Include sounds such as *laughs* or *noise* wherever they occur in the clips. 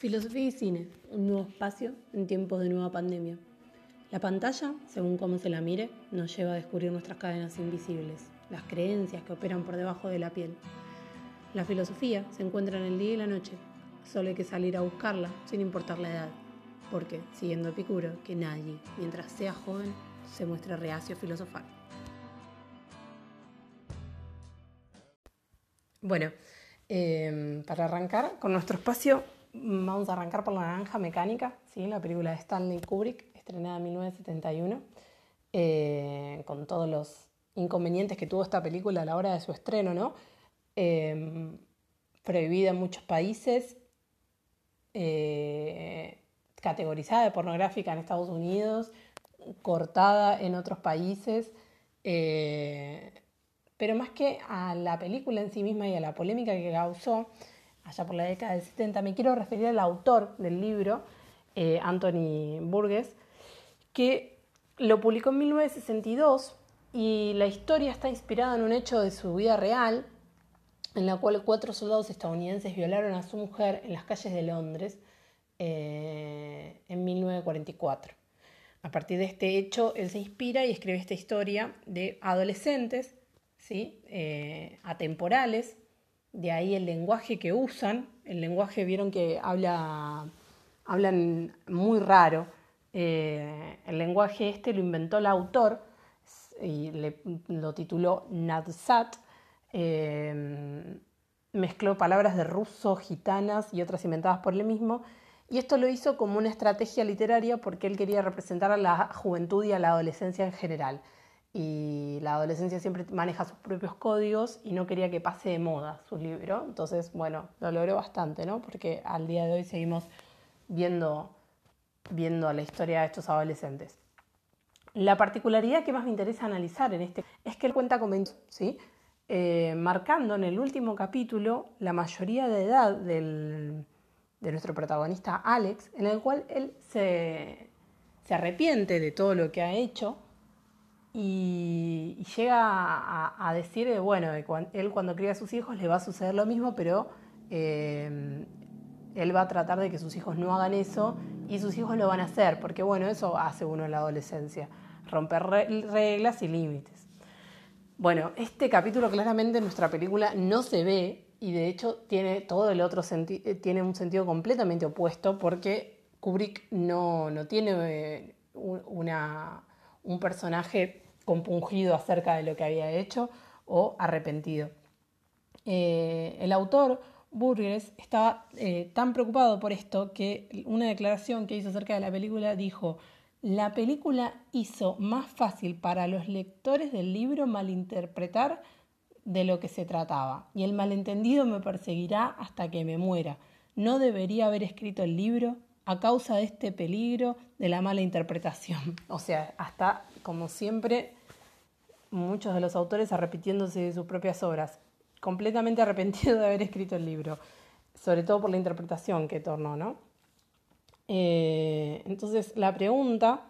Filosofía y cine, un nuevo espacio en tiempos de nueva pandemia. La pantalla, según cómo se la mire, nos lleva a descubrir nuestras cadenas invisibles, las creencias que operan por debajo de la piel. La filosofía se encuentra en el día y la noche, solo hay que salir a buscarla sin importar la edad, porque, siguiendo Epicuro, que nadie, mientras sea joven, se muestre reacio a filosofar. Bueno, eh, para arrancar con nuestro espacio, vamos a arrancar por La Naranja Mecánica, ¿sí? la película de Stanley Kubrick, estrenada en 1971, eh, con todos los inconvenientes que tuvo esta película a la hora de su estreno, ¿no? Eh, prohibida en muchos países, categorizada de pornográfica en Estados Unidos, cortada en otros países. Pero más que a la película en sí misma y a la polémica que causó allá por la década del 70, me quiero referir al autor del libro, eh, Anthony Burgess, que lo publicó en 1962 y la historia está inspirada en un hecho de su vida real, en la cual cuatro soldados estadounidenses violaron a su mujer en las calles de Londres eh, en 1944. A partir de este hecho, él se inspira y escribe esta historia de adolescentes ¿sí? Eh, atemporales, de ahí el lenguaje que usan, el lenguaje vieron que habla, hablan muy raro, eh, el lenguaje este lo inventó el autor y lo tituló Nadsat, eh, mezcló palabras de ruso, gitanas y otras inventadas por él mismo, y esto lo hizo como una estrategia literaria porque él quería representar a la juventud y a la adolescencia en general y la adolescencia siempre maneja sus propios códigos y no quería que pase de moda su libro. Entonces, bueno, lo logró bastante, ¿no? Porque al día de hoy seguimos viendo, viendo la historia de estos adolescentes. La particularidad que más me interesa analizar en este es que él cuenta con ¿sí? Eh, marcando en el último capítulo la mayoría de edad del, de nuestro protagonista Alex, en el cual él se, se arrepiente de todo lo que ha hecho y, llega a, decir, bueno, él cuando cría a sus hijos le va a suceder lo mismo, pero eh, él va a tratar de que sus hijos no hagan eso y sus hijos lo van a hacer, porque bueno, eso hace uno en la adolescencia, romper reglas y límites. Bueno, este capítulo claramente en nuestra película no se ve y de hecho tiene todo el otro eh, tiene un sentido completamente opuesto porque Kubrick no, no tiene eh, una un personaje compungido acerca de lo que había hecho o arrepentido. Eh, el autor, Burgess, estaba eh, tan preocupado por esto que una declaración que hizo acerca de la película dijo, la película hizo más fácil para los lectores del libro malinterpretar de lo que se trataba, y el malentendido me perseguirá hasta que me muera. No debería haber escrito el libro, a causa de este peligro de la mala interpretación. *laughs* O sea, hasta, como siempre, muchos de los autores arrepintiéndose de sus propias obras, completamente *laughs* arrepentido de haber escrito el libro, sobre todo por la interpretación que tornó, ¿no? Eh, entonces, la pregunta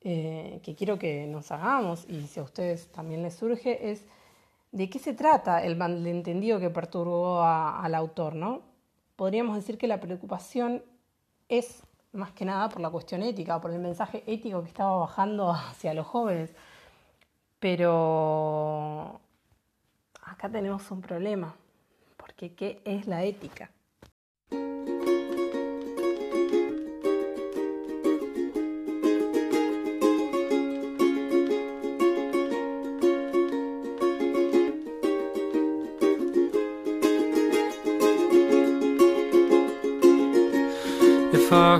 eh, que quiero que nos hagamos, y si a ustedes también les surge, es ¿de qué se trata el malentendido que perturbó al autor, ¿no? Podríamos decir que la preocupación es más que nada por la cuestión ética, por el mensaje ético que estaba bajando *laughs* hacia los jóvenes. Pero acá tenemos un problema, porque ¿qué es la ética?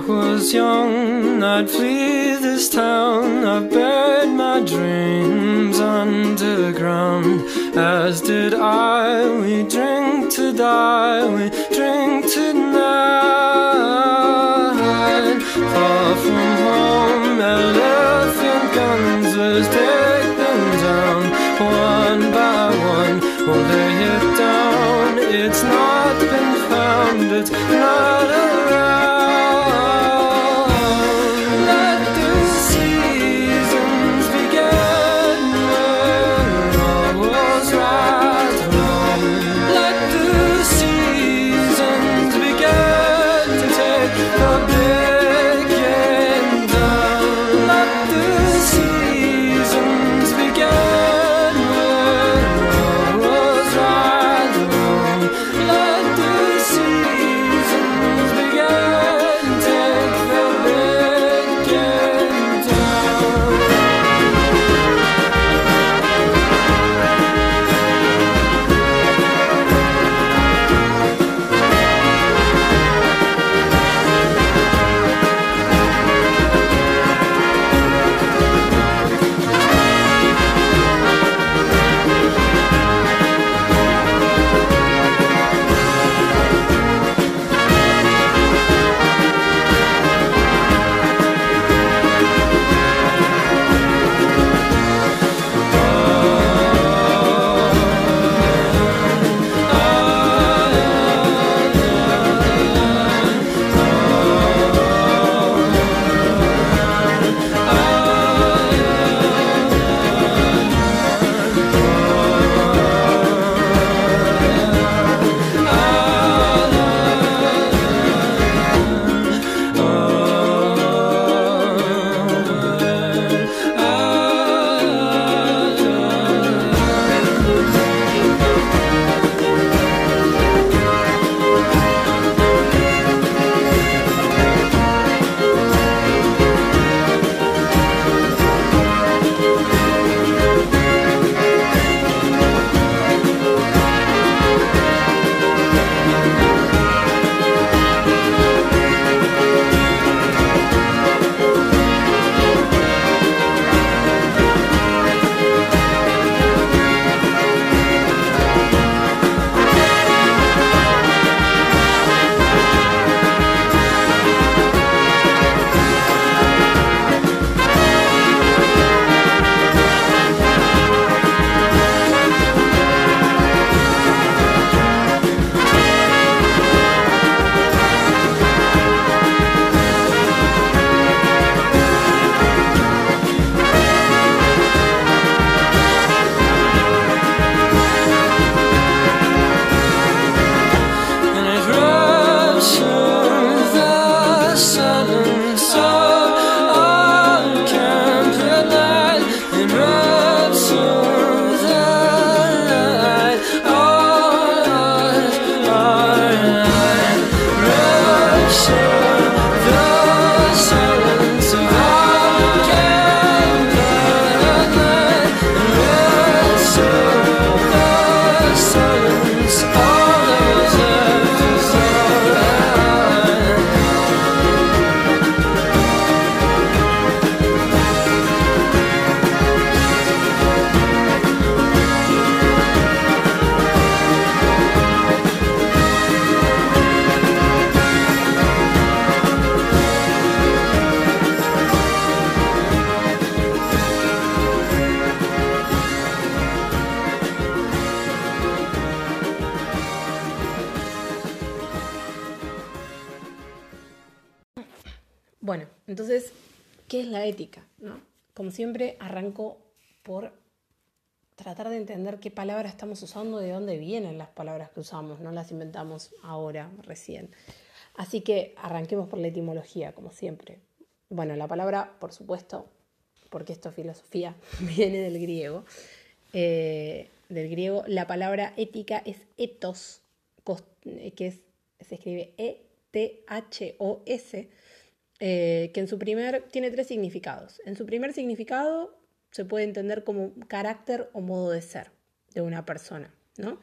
Was young, I'd flee this town. I buried my dreams underground. As did I. We drink to die, we drink tonight. Far entonces, ¿qué es la ética? Como siempre, arranco por tratar de entender qué palabras estamos usando, de dónde vienen las palabras que usamos, no las inventamos ahora, recién. Así que arranquemos por la etimología, como siempre. Bueno, la palabra, por supuesto, porque esto es filosofía, *laughs* viene del griego. Eh, del griego, la palabra ética es ethos, que es, se escribe E-T-H-O-S, eh, que en su primer tiene tres significados. En su primer significado se puede entender como carácter o modo de ser de una persona, ¿no?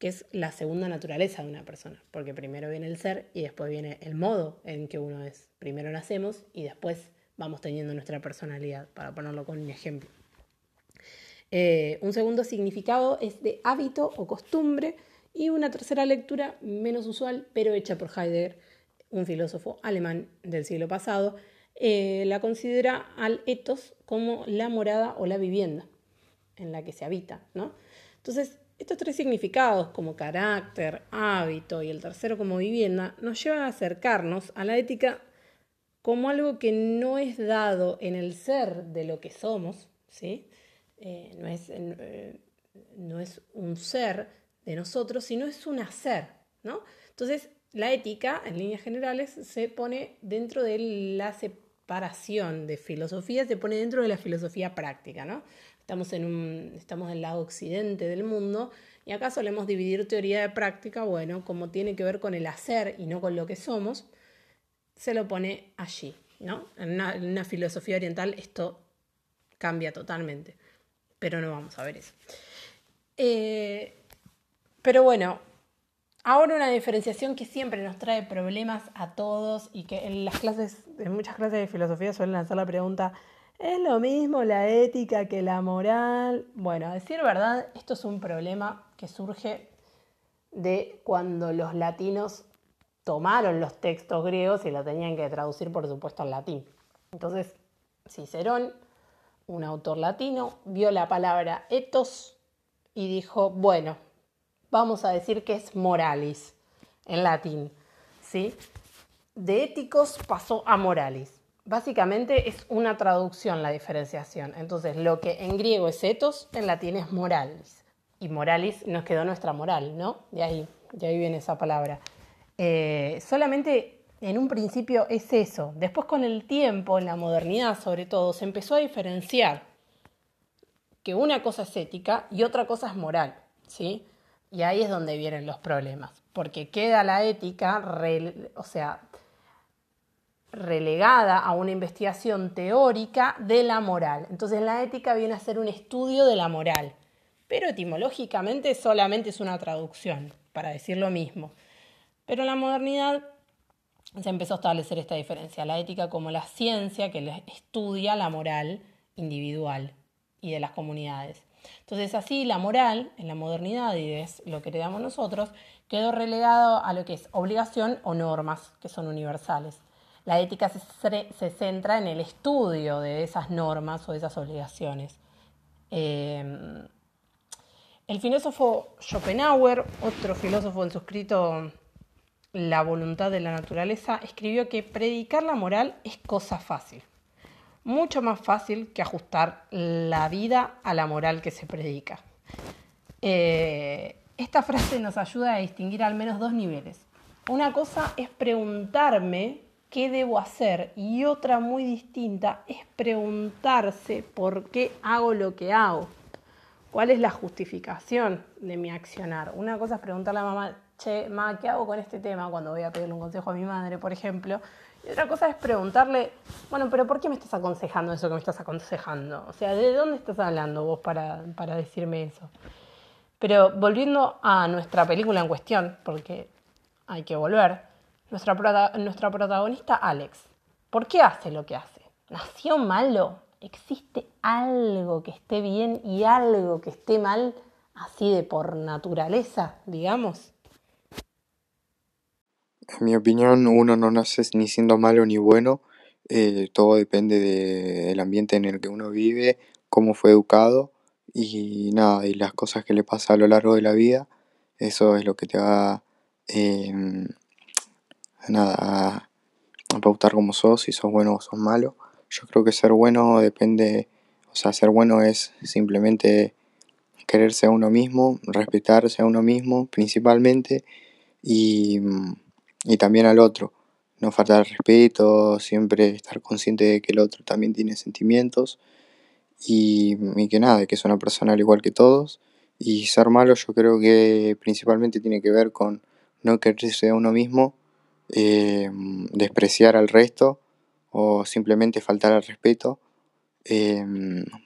que es la segunda naturaleza de una persona, porque primero viene el ser y después viene el modo en que uno es. Primero nacemos y después vamos teniendo nuestra personalidad, para ponerlo con un ejemplo. Eh, un segundo significado es de hábito o costumbre y una tercera lectura menos usual, pero hecha por Heidegger, un filósofo alemán del siglo pasado, eh, la considera al ethos como la morada o la vivienda en la que se habita. ¿no? Entonces, estos tres significados, como carácter, hábito y el tercero como vivienda, nos llevan a acercarnos a la ética como algo que no es dado en el ser de lo que somos, ¿sí? Eh, no, es, eh, no, es, un ser de nosotros, sino es un hacer. ¿no? Entonces, la ética, en líneas generales, se pone dentro de la separación de filosofía, se pone dentro de la filosofía práctica. ¿no? estamos en un, estamos del lado occidente del mundo y acá solemos dividir teoría de práctica, bueno, como tiene que ver con el hacer y no con lo que somos, se lo pone allí, ¿no? En una, filosofía oriental esto cambia totalmente, pero no vamos a ver eso. Eh, pero bueno, ahora una diferenciación que siempre nos trae problemas a todos y que en las clases, en muchas clases de filosofía suelen hacer la pregunta, ¿Es lo mismo la ética que la moral? Bueno, a decir verdad, esto es un problema que surge de cuando los latinos tomaron los textos griegos y los tenían que traducir, por supuesto, al latín. Entonces, Cicerón, un autor latino, vio la palabra ethos y dijo, bueno, vamos a decir que es moralis en latín, ¿sí? De éticos pasó a moralis. Básicamente es una traducción la diferenciación. Entonces, lo que en griego es ethos, en latín es moralis. Y moralis nos quedó nuestra moral, ¿no? De ahí, de ahí viene esa palabra. Eh, solamente en un principio es eso. Después con el tiempo, en la modernidad sobre todo, se empezó a diferenciar que una cosa es ética y otra cosa es moral, ¿sí? Y ahí es donde vienen los problemas, porque queda la ética, o sea, relegada a una investigación teórica de la moral. Entonces la ética viene a ser un estudio de la moral, pero etimológicamente solamente es una traducción, para decir lo mismo. Pero en la modernidad se empezó a establecer esta diferencia, la ética como la ciencia que estudia la moral individual y de las comunidades. Entonces así la moral en la modernidad, y es lo que heredamos nosotros, quedó relegado a lo que es obligación o normas que son universales. La ética se, centra en el estudio de esas normas o esas obligaciones. Em, el filósofo Schopenhauer, otro filósofo en su escrito La voluntad de la naturaleza, escribió que predicar la moral es cosa fácil, mucho más fácil que ajustar la vida a la moral que se predica. Eh, esta frase nos ayuda a distinguir al menos dos niveles. Una cosa es preguntarme qué debo hacer y otra muy distinta es preguntarse por qué hago lo que hago. ¿Cuál es la justificación de mi accionar? Una cosa es preguntarle a mamá, che, mamá, ¿qué hago con este tema cuando voy a pedirle un consejo a mi madre, por ejemplo? Y otra cosa es preguntarle, bueno, pero ¿por qué me estás aconsejando eso que me estás aconsejando? O sea, ¿de dónde estás hablando vos para, para decirme eso? Pero volviendo a nuestra película en cuestión, porque hay que volver, nuestra, nuestra protagonista Alex. ¿Por qué hace lo que hace? ¿Nació malo? ¿Existe algo que esté bien y algo que esté mal así de por naturaleza, digamos? En mi opinión, uno no nace ni siendo malo ni bueno. Eh, todo depende del ambiente en el que uno vive, cómo fue educado y nada, y las cosas que le pasa a lo largo de la vida. Eso es lo que te va eh, nada, a, pautar como sos, si sos bueno o sos malo. Yo creo que ser bueno depende, o sea, ser bueno es simplemente quererse a uno mismo, respetarse a uno mismo principalmente y, y también al otro. No faltar respeto, siempre estar consciente de que el otro también tiene sentimientos y, y que nada, que es una persona al igual que todos. Y ser malo yo creo que principalmente tiene que ver con no quererse a uno mismo, eh, despreciar al resto o simplemente faltar al respeto eh,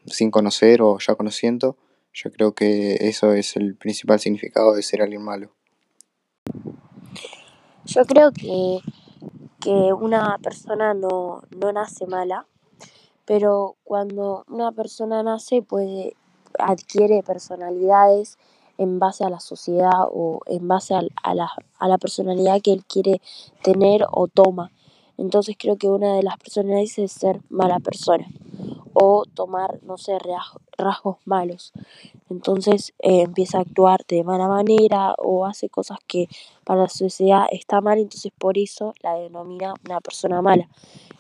sin conocer o ya conociendo. Yo creo que eso es el principal significado de ser alguien malo. Yo creo que, que una persona no, no nace mala, pero cuando una persona nace puede adquiere personalidades en base a la sociedad o en base a, a, la, a la personalidad que él quiere tener o toma. Entonces creo que una de las personalidades es ser mala persona o tomar, no sé, rasgos malos. Entonces eh, empieza a actuar de mala manera o hace cosas que para la sociedad está mal, entonces por eso la denomina una persona mala.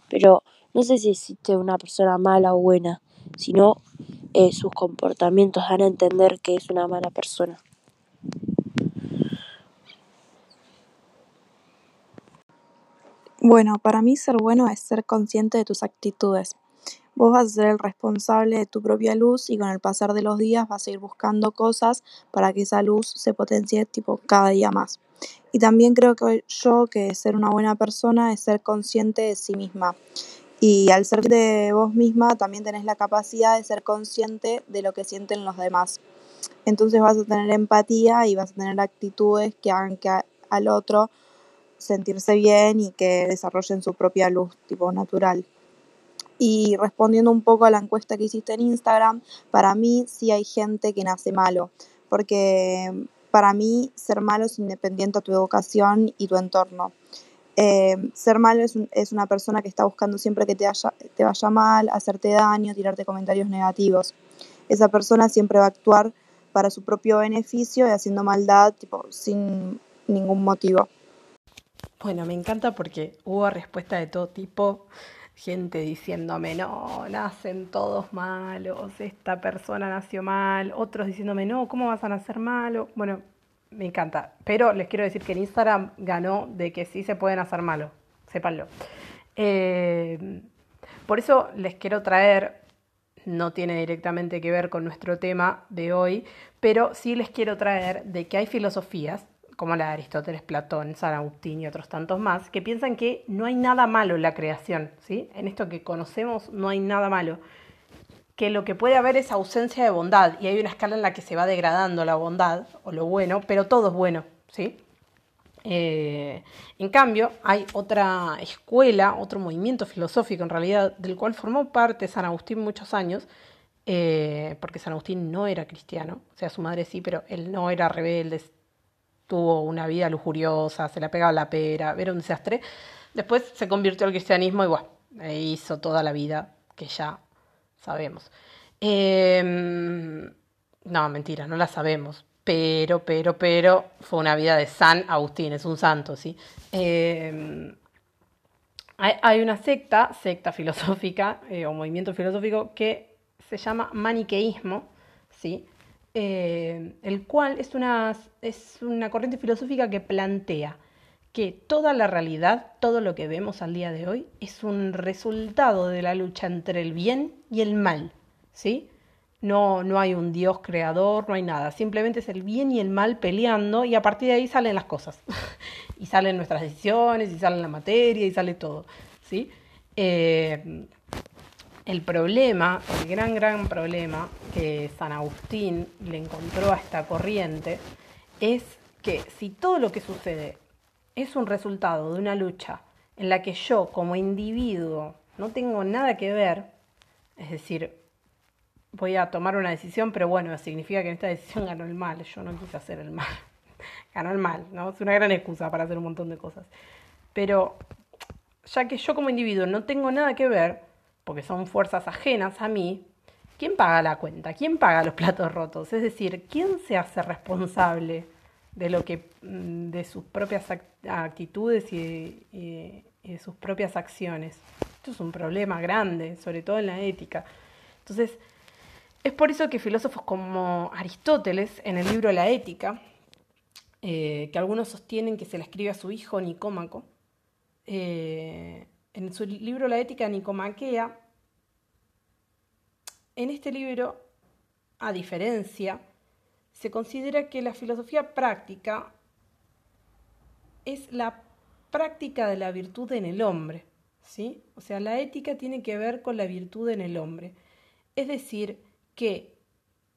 Pero no sé si existe una persona mala o buena, sino eh, sus comportamientos dan a entender que es una mala persona. Bueno, para mí ser bueno es ser consciente de tus actitudes. Vos vas a ser el responsable de tu propia luz y con el pasar de los días vas a ir buscando cosas para que esa luz se potencie tipo cada día más. Y también creo que yo que ser una buena persona es ser consciente de sí misma. Y al ser de vos misma también tenés la capacidad de ser consciente de lo que sienten los demás. Entonces vas a tener empatía y vas a tener actitudes que hagan que al otro sentirse bien y que desarrollen su propia luz tipo natural. Y respondiendo un poco a la encuesta que hiciste en Instagram, para mí sí hay gente que nace malo, porque para mí ser malo es independiente a tu educación y tu entorno. Eh, ser malo es, un, es, una persona que está buscando siempre que te, haya, te vaya mal, hacerte daño, tirarte comentarios negativos. Esa persona siempre va a actuar para su propio beneficio y haciendo maldad tipo, sin ningún motivo. Bueno, me encanta porque hubo respuesta de todo tipo gente diciéndome, no, nacen todos malos, esta persona nació mal, otros diciéndome, no, ¿cómo vas a nacer malo? Bueno, me encanta, pero les quiero decir que en Instagram ganó de que sí se pueden hacer malos, sépanlo. Eh, por eso les quiero traer, no tiene directamente que ver con nuestro tema de hoy, pero sí les quiero traer de que hay filosofías como la de Aristóteles, Platón, San Agustín y otros tantos más, que piensan que no hay nada malo en la creación, ¿sí? En esto que conocemos no hay nada malo, que lo que puede haber es ausencia de bondad y hay una escala en la que se va degradando la bondad o lo bueno, pero todo es bueno, ¿sí? Eh, en cambio, hay otra escuela, otro movimiento filosófico en realidad, del cual formó parte San Agustín muchos años, eh, porque San Agustín no era cristiano, o sea, su madre sí, pero él no era rebelde, tuvo una vida lujuriosa, se le pegaba la pera, era un desastre. Después se convirtió al cristianismo y bueno, hizo toda la vida que ya sabemos. Em, no, mentira, no la sabemos. Pero, pero, pero, fue una vida de San Agustín, es un santo, ¿sí? Eh, hay, una secta, secta filosófica eh, o movimiento filosófico que se llama maniqueísmo, ¿sí? Eh, el cual es una, es una corriente filosófica que plantea que toda la realidad, todo lo que vemos al día de hoy, es un resultado de la lucha entre el bien y el mal, ¿sí? No, no hay un Dios creador, no hay nada, simplemente es el bien y el mal peleando y a partir de ahí salen las cosas, *laughs* y salen nuestras decisiones, y salen la materia, y sale todo, ¿sí? Eh, el problema, el gran, gran problema que San Agustín le encontró a esta corriente es que si todo lo que sucede es un resultado de una lucha en la que yo como individuo no tengo nada que ver, es decir, voy a tomar una decisión, pero bueno, significa que en esta decisión ganó el mal, yo no quise hacer el mal, *laughs* ganó el mal, ¿no? Es una gran excusa para hacer un montón de cosas. Pero ya que yo como individuo no tengo nada que ver, porque son fuerzas ajenas a mí, ¿quién paga la cuenta? ¿Quién paga los platos rotos? Es decir, ¿quién se hace responsable de lo que mm, de sus propias actitudes y, de sus propias acciones. Esto es un problema grande, sobre todo en la ética. Entonces, es por eso que filósofos como Aristóteles, en el libro La Ética, eh, que algunos sostienen que se la escribe a su hijo Nicómaco, eh, en su libro La Ética Nicomaquea, en este libro, a diferencia, se considera que la filosofía práctica es la práctica de la virtud en el hombre, ¿sí? O sea, la ética tiene que ver con la virtud en el hombre. Es decir, que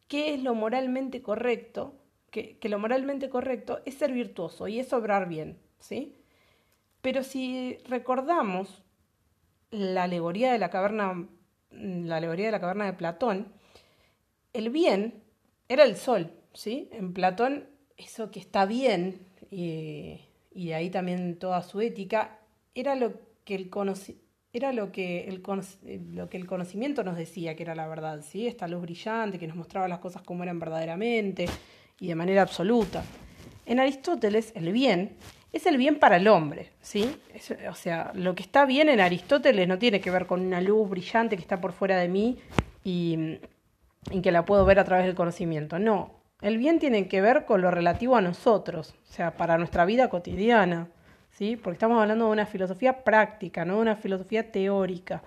qué es lo moralmente correcto, que, que, lo moralmente correcto es ser virtuoso y es obrar bien, ¿sí? Pero si recordamos la alegoría de la caverna, la alegoría de la caverna de Platón, el bien era el sol, ¿sí? En Platón, eso que está bien, y, y de ahí también toda su ética, era lo que el era lo que, el, lo que el conocimiento nos decía que era la verdad, ¿sí? Esta luz brillante que nos mostraba las cosas como eran verdaderamente y de manera absoluta. En Aristóteles, el bien es el bien para el hombre, ¿sí? o sea, lo que está bien en Aristóteles no tiene que ver con una luz brillante que está por fuera de mí y, y que la puedo ver a través del conocimiento. No, el bien tiene que ver con lo relativo a nosotros, o sea, para nuestra vida cotidiana, ¿sí? Porque estamos hablando de una filosofía práctica, no de una filosofía teórica.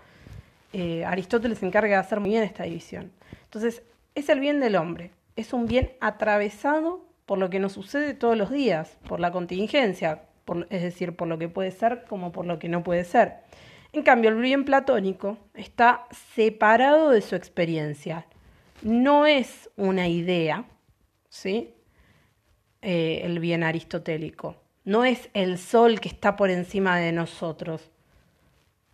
Eh, Aristóteles se encarga de hacer muy bien esta división. Entonces, es el bien del hombre, es un bien atravesado por lo que nos sucede todos los días, por la contingencia, es decir, por lo que puede ser como por lo que no puede ser. En cambio, el bien platónico está separado de su experiencia. No es una idea, ¿sí? Eh, el bien aristotélico. No es el sol que está por encima de nosotros.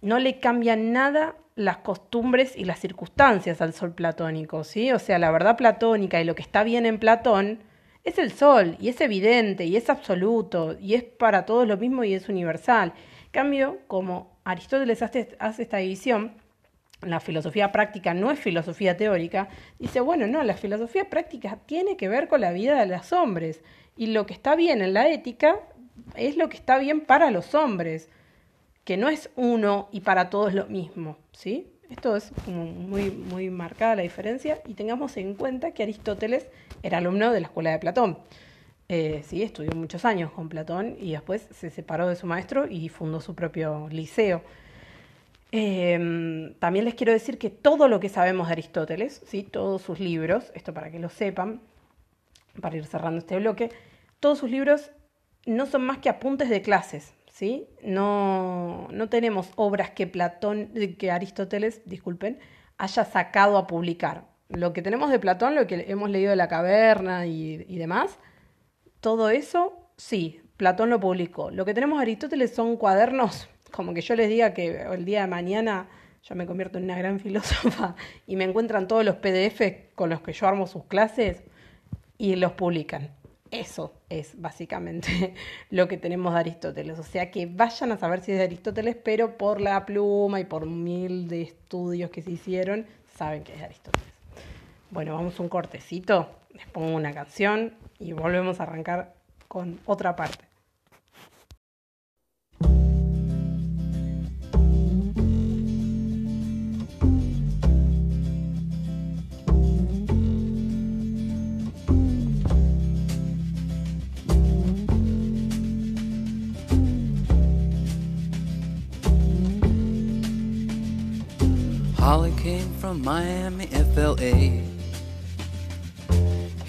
No le cambian nada las costumbres y las circunstancias al sol platónico, ¿sí? O sea, la verdad platónica y lo que está bien en Platón es el sol, y es evidente, y es absoluto, y es para todos lo mismo y es universal. Cambio, como Aristóteles hace, esta división, la filosofía práctica no es filosofía teórica, dice, bueno, no, la filosofía práctica tiene que ver con la vida de los hombres, y lo que está bien en la ética es lo que está bien para los hombres, que no es uno y para todos lo mismo, ¿sí? Esto es muy, muy marcada la diferencia y tengamos en cuenta que Aristóteles era alumno de la escuela de Platón. Eh, sí, estudió muchos años con Platón y después se separó de su maestro y fundó su propio liceo. Em, también les quiero decir que todo lo que sabemos de Aristóteles, ¿sí? todos sus libros, esto para que lo sepan, para ir cerrando este bloque, todos sus libros no son más que apuntes de clases, ¿sí? No, no tenemos obras que Platón, que Aristóteles, disculpen, haya sacado a publicar. Lo que tenemos de Platón, lo que hemos leído de la caverna y, demás, todo eso, sí, Platón lo publicó. Lo que tenemos de Aristóteles son cuadernos, como que yo les diga que el día de mañana yo me convierto en una gran *laughs* filósofa y me encuentran todos los PDF con los que yo armo sus clases y los publican. Eso es básicamente *laughs* lo que tenemos de Aristóteles. O sea que vayan a saber si es de Aristóteles, pero por la pluma y por mil de estudios que se hicieron, saben que es de Aristóteles. Bueno, vamos un cortecito, les pongo una canción y volvemos a arrancar con otra parte. Holly came from Miami, FLA.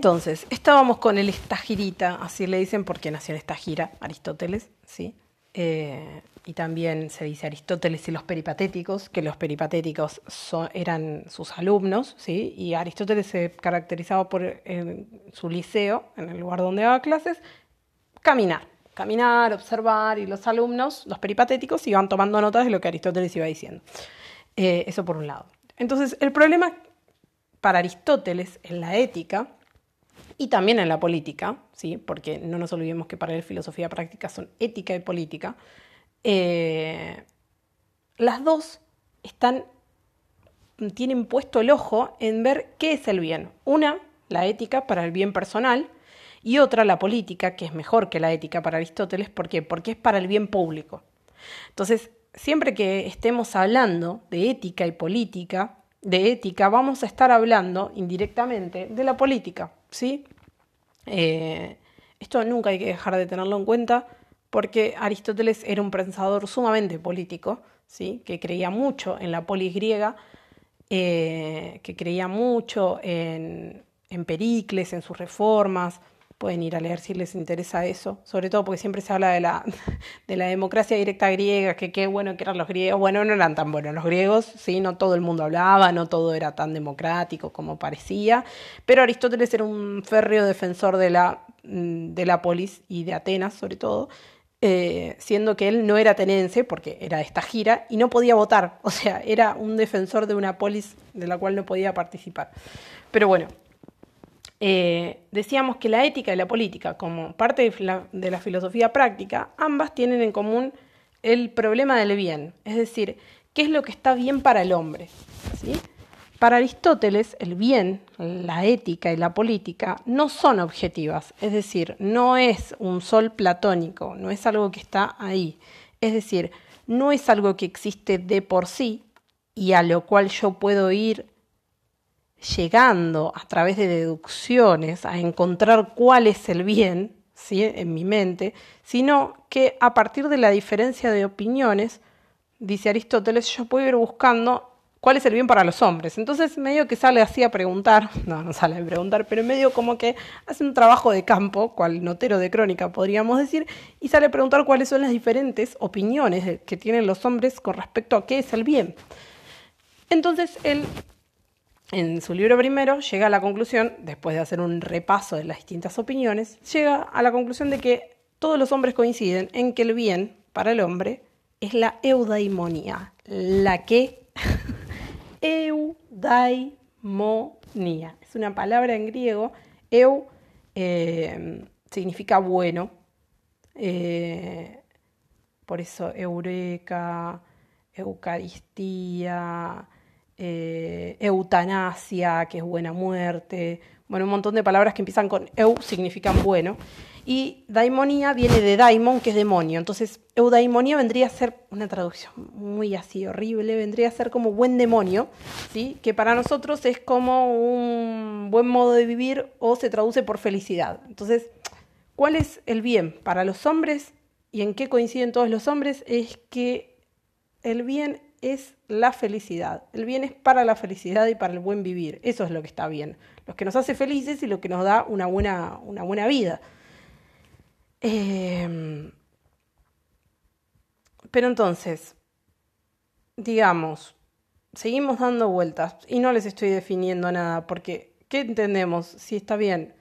Entonces, estábamos con el estagirita, así le dicen porque nació en estagira, Aristóteles, ¿sí? Eh, y también se dice Aristóteles y los peripatéticos, que los peripatéticos eran sus alumnos, ¿sí? Y Aristóteles se caracterizaba por su liceo, en el lugar donde daba clases, caminar, caminar, observar, y los alumnos, los peripatéticos, iban tomando notas de lo que Aristóteles iba diciendo. Eh, eso por un lado. Entonces, el problema para Aristóteles en la ética y también en la política, ¿sí? porque no nos olvidemos que para él filosofía práctica son ética y política, eh, las dos están, tienen puesto el ojo en ver qué es el bien. Una, la ética para el bien personal, y otra, la política, que es mejor que la ética para Aristóteles, ¿por qué? Porque es para el bien público. Entonces, siempre que estemos hablando de ética y política, de ética, vamos a estar hablando indirectamente de la política, ¿sí? Eh, esto nunca hay que dejar de tenerlo en cuenta porque Aristóteles era un pensador sumamente político, ¿sí? que creía mucho en la polis griega, eh, que creía mucho en, en Pericles, en sus reformas. Pueden ir a leer si les interesa eso, sobre todo porque siempre se habla de la, *laughs* de la democracia directa griega, que qué bueno que eran los griegos. Bueno, no eran tan buenos los griegos, sí, no todo el mundo hablaba, no todo era tan democrático como parecía, pero Aristóteles era un férreo defensor de la, de la polis y de Atenas sobre todo, eh, siendo que él no era atenense, porque era de esta gira, y no podía votar, o sea, era un defensor de una polis de la cual no podía participar. Pero bueno, eh, decíamos que la ética y la política, como parte de la, de la, filosofía práctica, ambas tienen en común el problema del bien, es decir, qué es lo que está bien para el hombre. ¿sí? Para Aristóteles, el bien, la ética y la política no son objetivas, es decir, no es un sol platónico, no es algo que está ahí, es decir, no es algo que existe de por sí y a lo cual yo puedo ir llegando a través de deducciones a encontrar cuál es el bien ¿sí? en mi mente, sino que a partir de la diferencia de opiniones, dice Aristóteles, yo puedo ir buscando cuál es el bien para los hombres. Entonces medio que sale así a preguntar, *laughs* no, no sale a preguntar, pero medio como que hace un trabajo de campo, cual notero de crónica podríamos decir, y sale a preguntar cuáles son las diferentes opiniones que tienen los hombres con respecto a qué es el bien. Entonces él, en su libro primero, llega a la conclusión, después de hacer un repaso de las distintas opiniones, llega a la conclusión de que todos los hombres coinciden en que el bien para el hombre es la eudaimonía, la que *laughs* eudaimonia. Es una palabra en griego. Eu eh, significa bueno. Eh, por eso eureka, eucaristía, eh, eutanasia, que es buena muerte. Bueno, un montón de palabras que empiezan con eu significan bueno. Y daimonía viene de daimon, que es demonio. Entonces, eudaimonía vendría a ser una traducción muy así horrible, vendría a ser como buen demonio, ¿sí? que para nosotros es como un buen modo de vivir o se traduce por felicidad. Entonces, ¿cuál es el bien para los hombres y en qué coinciden todos los hombres? Es que el bien es la felicidad. El bien es para la felicidad y para el buen vivir. Eso es lo que está bien. Lo que nos hace felices y lo que nos da una buena, una buena vida. Em, pero entonces, digamos, seguimos dando vueltas y no les estoy definiendo nada, porque ¿qué entendemos? Si está bien,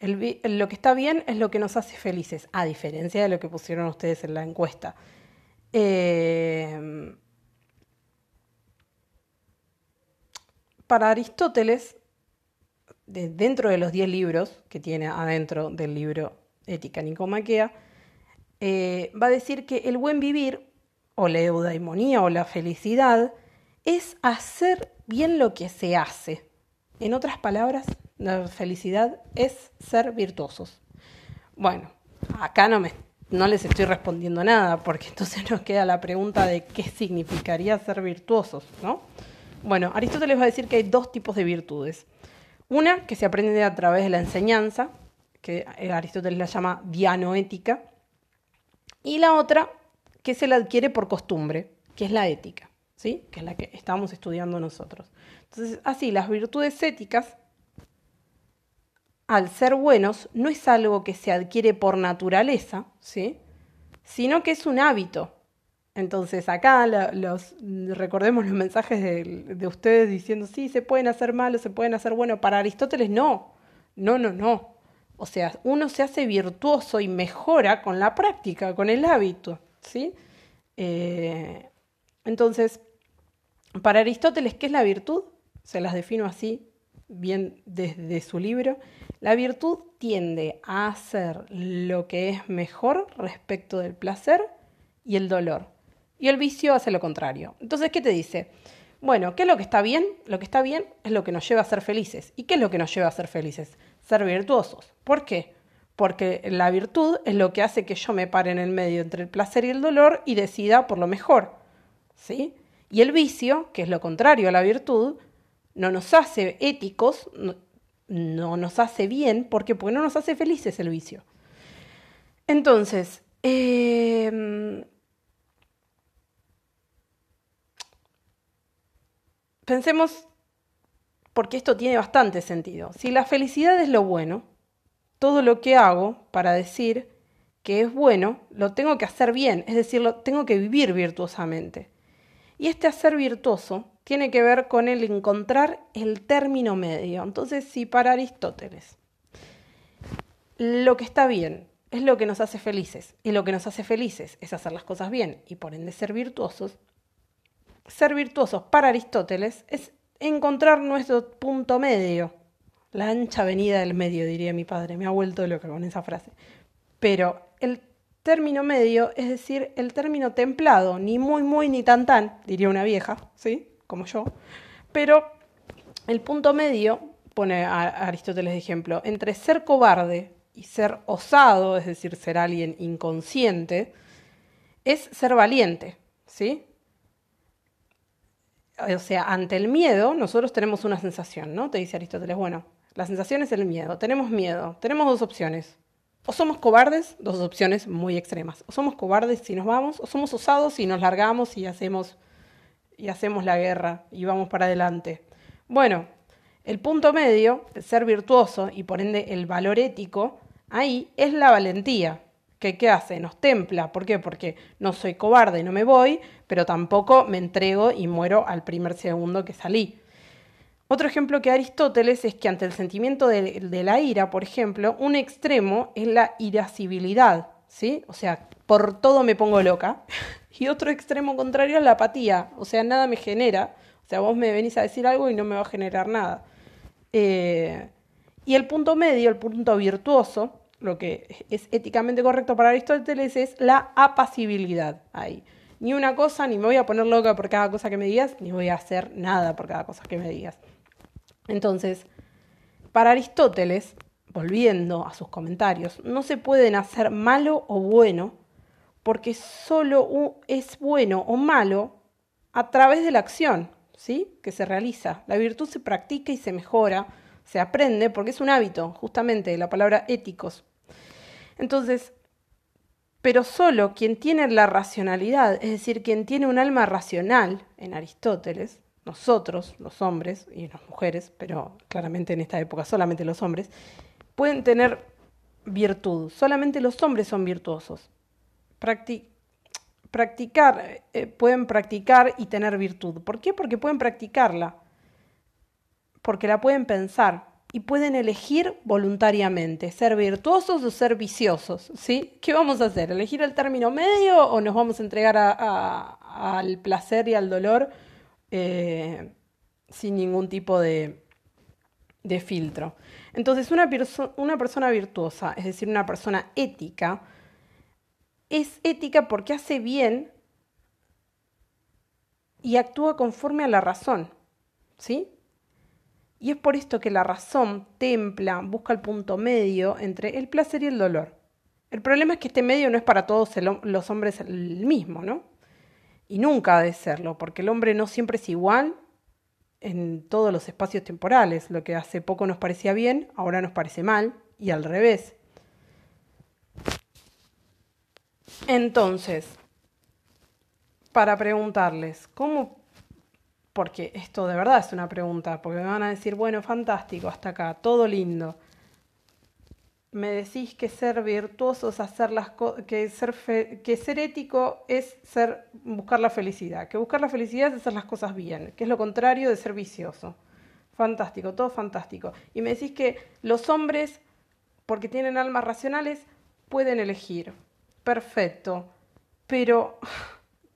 lo que está bien es lo que nos hace felices, a diferencia de lo que pusieron ustedes en la encuesta. Em, para Aristóteles, dentro de los 10 libros que tiene adentro del libro ética nicomaquea, eh, va a decir que el buen vivir, o la eudaimonía, o la felicidad, es hacer bien lo que se hace. En otras palabras, la felicidad es ser virtuosos. Bueno, acá no, me, no les estoy respondiendo nada, porque entonces *laughs* nos queda la pregunta de qué significaría ser virtuosos, ¿no? Bueno, Aristóteles va a decir que hay dos tipos de virtudes. Una que se aprende a través de la enseñanza, que Aristóteles la llama dianoética, y la otra que se la adquiere por costumbre, que es la ética, ¿sí? que es la que estamos estudiando nosotros. Entonces, así, las virtudes éticas, al ser buenos, no es algo que se adquiere por naturaleza, ¿sí? sino que es un hábito. Entonces, acá los, recordemos los mensajes de, de ustedes diciendo, sí, se pueden hacer malos, se pueden hacer buenos. Para Aristóteles, no. No, no, no. O sea, uno se hace virtuoso y mejora con la práctica, con el hábito, ¿sí? Eh, entonces, para Aristóteles, ¿qué es la virtud? Se las defino así, bien desde su libro. La virtud tiende a hacer lo que es mejor respecto del placer y el dolor. Y el vicio hace lo contrario. Entonces, ¿qué te dice? Bueno, ¿qué es lo que está bien? Lo que está bien es lo que nos lleva a ser felices. ¿Y qué es lo que nos lleva a ser felices? ser virtuosos. ¿Por qué? Porque la virtud es lo que hace que yo me pare en el medio entre el placer y el dolor y decida por lo mejor. ¿Sí? Y el vicio, que es lo contrario a la virtud, no nos hace éticos, no, nos hace bien, ¿por qué? Porque no nos hace felices el vicio. Entonces, em, pensemos porque esto tiene bastante sentido. Si la felicidad es lo bueno, todo lo que hago para decir que es bueno, lo tengo que hacer bien, es decir, lo tengo que vivir virtuosamente. Y este hacer virtuoso tiene que ver con el encontrar el término medio. Entonces, si para Aristóteles lo que está bien es lo que nos hace felices, y lo que nos hace felices es hacer las cosas bien y por ende ser virtuosos, ser virtuosos para Aristóteles es encontrar nuestro punto medio. La ancha avenida del medio, diría mi padre. Me ha vuelto loca con esa frase. Pero el término medio, es decir, el término templado, ni muy, muy, ni tan, tan, diría una vieja, ¿sí? Como yo. Pero el punto medio, pone a Aristóteles de ejemplo, entre ser cobarde y ser osado, es decir, ser alguien inconsciente, es ser valiente, ¿sí? O sea, ante el miedo nosotros tenemos una sensación, ¿no? Te dice Aristóteles, bueno, la sensación es el miedo, tenemos miedo, tenemos dos opciones. O somos cobardes, dos opciones muy extremas. O somos cobardes si nos vamos, o somos osados y nos largamos y hacemos, y hacemos la guerra y vamos para adelante. Bueno, el punto medio, el ser virtuoso y por ende el valor ético, ahí es la valentía. ¿Qué, ¿Qué hace? Nos templa. ¿Por qué? Porque no soy cobarde y no me voy, pero tampoco me entrego y muero al primer segundo que salí. Otro ejemplo que Aristóteles es que ante el sentimiento de, de, la ira, por ejemplo, un extremo es la irascibilidad, ¿sí? O sea, por todo me pongo loca. *laughs* Y otro extremo contrario es la apatía, o sea, nada me genera. O sea, vos me venís a decir algo y no me va a generar nada. Eh, y el punto medio, el punto virtuoso, lo que es éticamente correcto para Aristóteles es la apacibilidad ahí. Ni una cosa, ni me voy a poner loca por cada cosa que me digas, ni voy a hacer nada por cada cosa que me digas. Entonces, para Aristóteles, volviendo a sus comentarios, no se pueden hacer malo o bueno, porque solo es bueno o malo a través de la acción, ¿sí? Que se realiza. La virtud se practica y se mejora, se aprende, porque es un hábito, justamente, la palabra éticos. Entonces, pero solo quien tiene la racionalidad, es decir, quien tiene un alma racional en Aristóteles, nosotros, los hombres y las mujeres, pero claramente en esta época solamente los hombres, pueden tener virtud. Solamente los hombres son virtuosos. practicar, eh, pueden practicar y tener virtud. ¿Por qué? Porque pueden practicarla. Porque la pueden pensar y pueden elegir voluntariamente, ser virtuosos o ser viciosos. ¿sí? ¿Qué vamos a hacer? ¿Elegir el término medio o nos vamos a entregar al placer y al dolor eh, sin ningún tipo de, filtro? Entonces, una, una persona virtuosa, es decir, una persona ética, es ética porque hace bien y actúa conforme a la razón, ¿sí? Y es por esto que la razón templa, busca el punto medio entre el placer y el dolor. El problema es que este medio no es para todos los hombres el mismo, ¿no? Y nunca ha de serlo, porque el hombre no siempre es igual en todos los espacios temporales. Lo que hace poco nos parecía bien, ahora nos parece mal, y al revés. Entonces, para preguntarles, ¿cómo porque esto de verdad es una pregunta, porque me van a decir, bueno, fantástico, hasta acá, todo lindo. Me decís que ser virtuoso es hacer las que ser que ser ético es buscar la felicidad, que buscar la felicidad es hacer las cosas bien, que es lo contrario de ser vicioso. Fantástico, todo fantástico. Y me decís que los hombres, porque tienen almas racionales, pueden elegir. Perfecto. Pero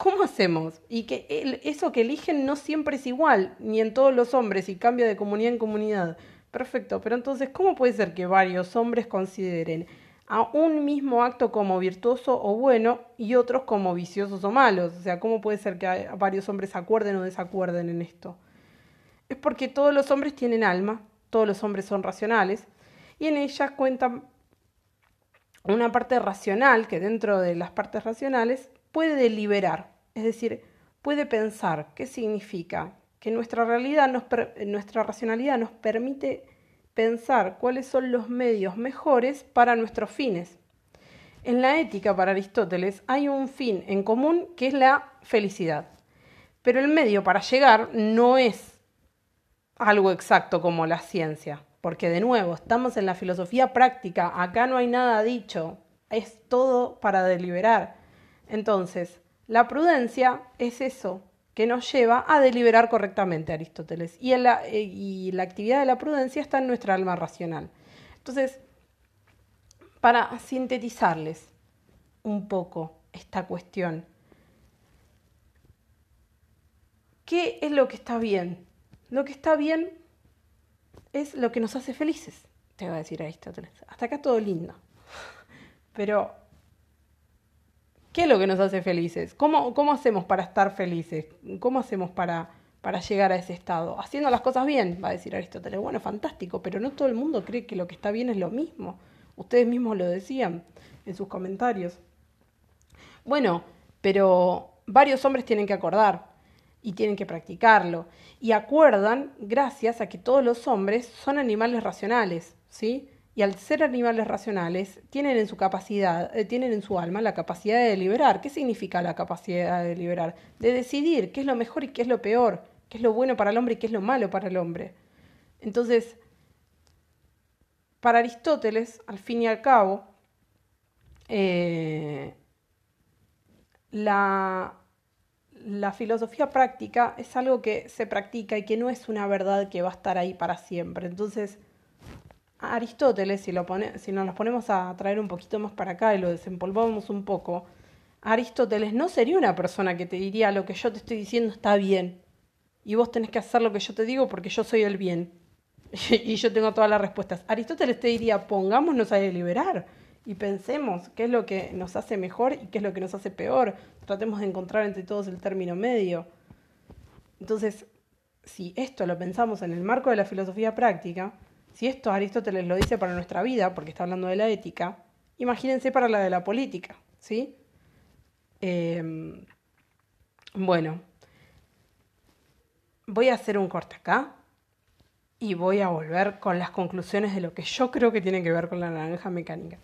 ¿cómo hacemos? Y que eso que eligen no siempre es igual, ni en todos los hombres, y cambia de comunidad en comunidad. Perfecto, pero entonces, ¿cómo puede ser que varios hombres consideren a un mismo acto como virtuoso o bueno y otros como viciosos o malos? O sea, ¿cómo puede ser que varios hombres acuerden o desacuerden en esto? Es porque todos los hombres tienen alma, todos los hombres son racionales, y en ellas cuentan una parte racional que dentro de las partes racionales puede deliberar, es decir, puede pensar. ¿Qué significa? Que nuestra, realidad nos, nuestra racionalidad nos permite pensar cuáles son los medios mejores para nuestros fines. En la ética para Aristóteles hay un fin en común que es la felicidad, pero el medio para llegar no es algo exacto como la ciencia, porque de nuevo estamos en la filosofía práctica, acá no hay nada dicho, es todo para deliberar. Entonces, la prudencia es eso que nos lleva a deliberar correctamente, Aristóteles. Y, la, eh, y la actividad de la prudencia está en nuestra alma racional. Entonces, para sintetizarles un poco esta cuestión, ¿qué es lo que está bien? Lo que está bien es lo que nos hace felices, te va a decir Aristóteles. Hasta acá todo lindo. Pero ¿Qué es lo que nos hace felices? ¿Cómo, cómo hacemos para estar felices? ¿Cómo hacemos para, para llegar a ese estado. Haciendo las cosas bien, va a decir Aristóteles. Bueno, fantástico, pero no todo el mundo cree que lo que está bien es lo mismo. Ustedes mismos lo decían en sus comentarios. Bueno, pero varios hombres tienen que acordar y tienen que practicarlo. Y acuerdan gracias a que todos los hombres son animales racionales, ¿sí? Y al ser animales racionales, tienen en su capacidad, eh, tienen en su alma la capacidad de deliberar. ¿Qué significa la capacidad de deliberar? De decidir qué es lo mejor y qué es lo peor, qué es lo bueno para el hombre y qué es lo malo para el hombre. Entonces, para Aristóteles, al fin y al cabo, eh, la, la filosofía práctica es algo que se practica y que no es una verdad que va a estar ahí para siempre. Entonces, Aristóteles, si, lo si nos lo ponemos a traer un poquito más para acá y lo desempolvamos un poco, Aristóteles no sería una persona que te diría lo que yo te estoy diciendo está bien y vos tenés que hacer lo que yo te digo porque yo soy el bien *laughs* y yo tengo todas las respuestas. Aristóteles te diría pongámonos a deliberar y pensemos qué es lo que nos hace mejor y qué es lo que nos hace peor. Tratemos de encontrar entre todos el término medio. Entonces, si esto lo pensamos en el marco de la filosofía práctica, si esto Aristóteles lo dice para nuestra vida, porque está hablando de la ética, imagínense para la de la política, ¿sí? Eh, bueno, voy a hacer un corte acá y voy a volver con las conclusiones de lo que yo creo que tiene que ver con la naranja mecánica.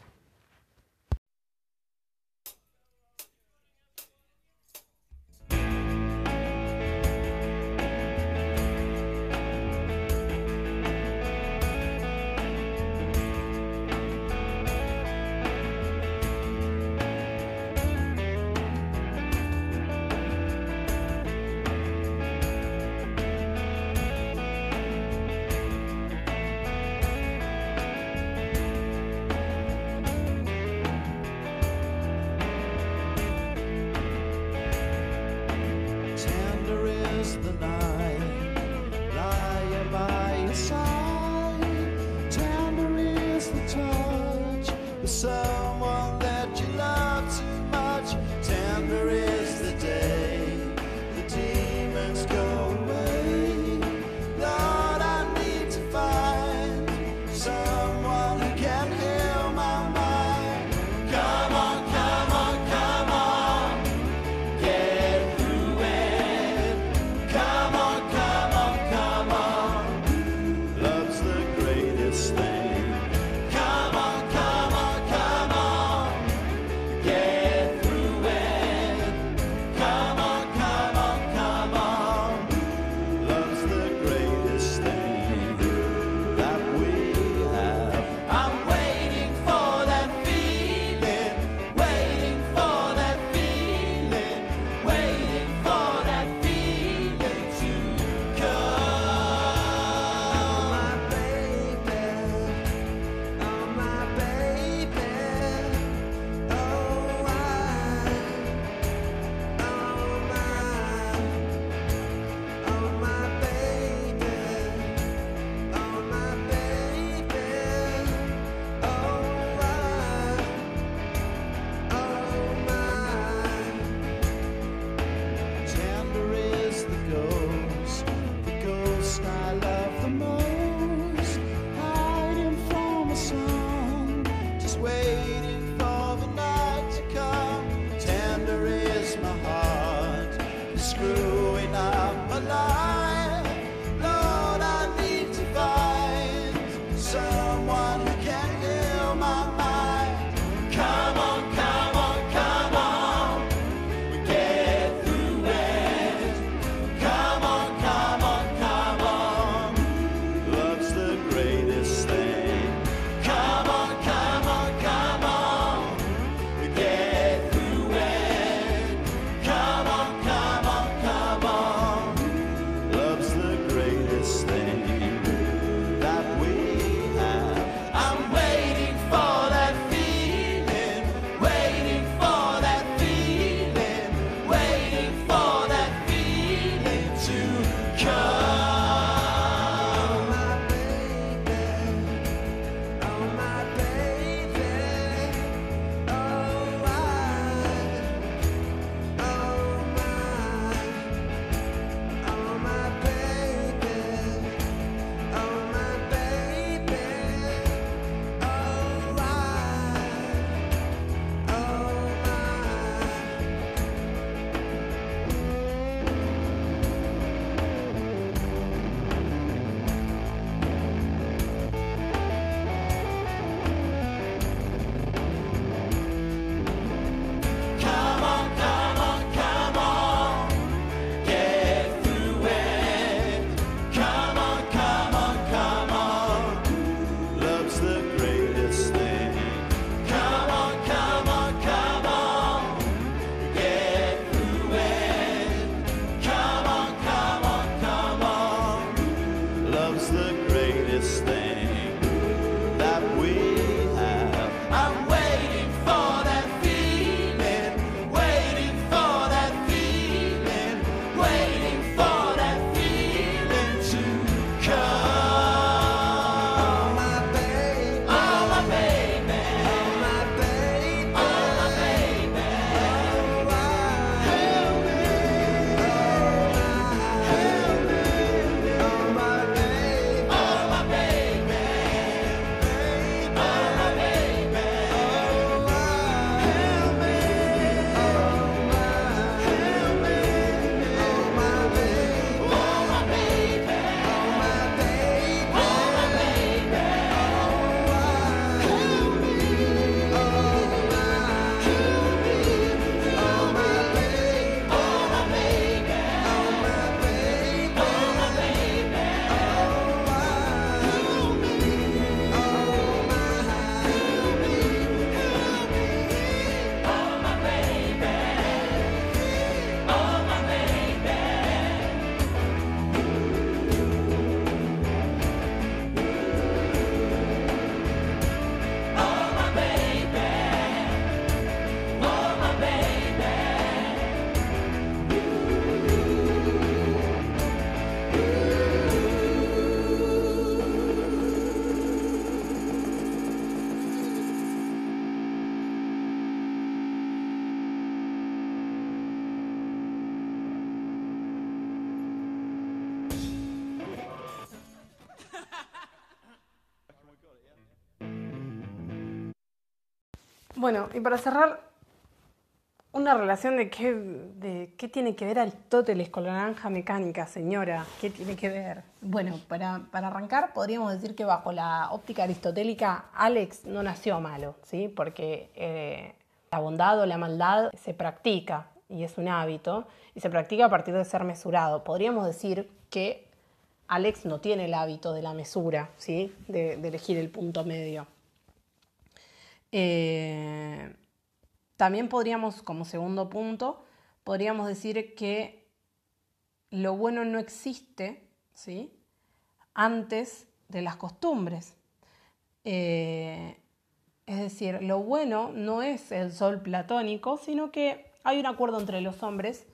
Bueno, y para cerrar, una relación de qué, tiene que ver Aristóteles con la naranja mecánica, señora. ¿Qué tiene que ver? Bueno, para, para arrancar, podríamos decir que bajo la óptica aristotélica, Alex no nació malo, ¿sí? Porque eh, la bondad o la maldad se practica y es un hábito y se practica a partir de ser mesurado. Podríamos decir que Alex no tiene el hábito de la mesura, ¿sí? de, de elegir el punto medio. Eh, también podríamos, como segundo punto, podríamos decir que lo bueno no existe ¿sí? antes de las costumbres. Eh, es decir, lo bueno no es el sol platónico, sino que hay un acuerdo entre los hombres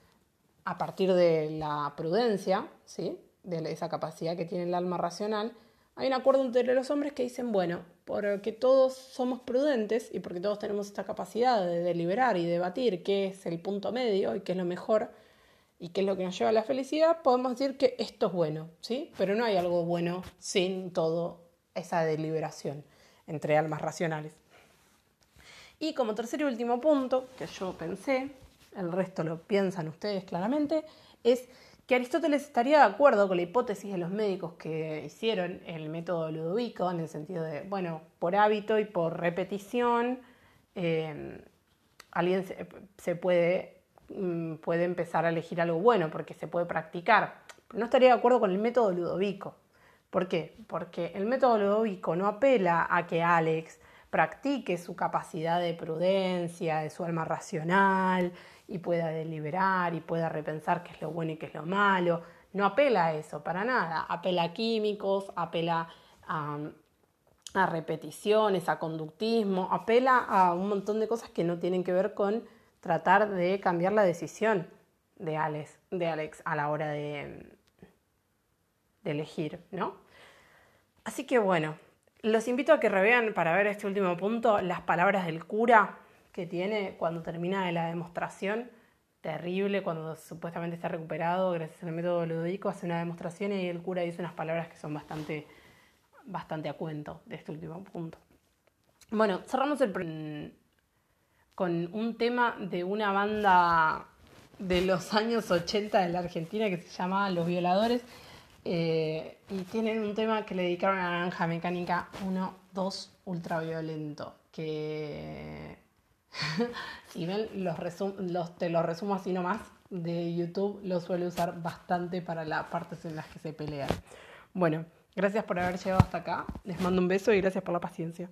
a partir de la prudencia, ¿sí? de esa capacidad que tiene el alma racional, hay un acuerdo entre los hombres que dicen, bueno, porque todos somos prudentes y porque todos tenemos esta capacidad de deliberar y debatir qué es el punto medio y qué es lo mejor y qué es lo que nos lleva a la felicidad, podemos decir que esto es bueno, ¿sí? Pero no hay algo bueno sin todo esa deliberación entre almas racionales. Y como tercer y último punto que yo pensé, el resto lo piensan ustedes claramente, es que Aristóteles estaría de acuerdo con la hipótesis de los médicos que hicieron el método ludovico, en el sentido de, bueno, por hábito y por repetición, eh, alguien se, puede, mm, puede empezar a elegir algo bueno porque se puede practicar. No estaría de acuerdo con el método ludovico. ¿Por qué? Porque el método ludovico no apela a que Alex practique su capacidad de prudencia, de su alma racional, y pueda deliberar y pueda repensar qué es lo bueno y qué es lo malo. No apela a eso, para nada. Apela a químicos, apela a, repeticiones, a conductismo, apela a un montón de cosas que no tienen que ver con tratar de cambiar la decisión de Alex, de Alex a la hora de, de elegir, ¿no? Así que bueno, los invito a que revean para ver este último punto las palabras del cura que tiene cuando termina de la demostración, terrible, cuando supuestamente está recuperado gracias al método ludico, hace una demostración y el cura dice unas palabras que son bastante, bastante a cuento de este último punto. Bueno, cerramos el con un tema de una banda de los años 80 de la Argentina que se llama Los Violadores. Eh, y tienen un tema que le dedicaron a Naranja Mecánica 1, 2, ultraviolento, que *laughs* si ven, los, los te lo resumo así nomás de YouTube, lo suele usar bastante para las partes en las que se pelean. Bueno, gracias por haber llegado hasta acá. Les mando un beso y gracias por la paciencia.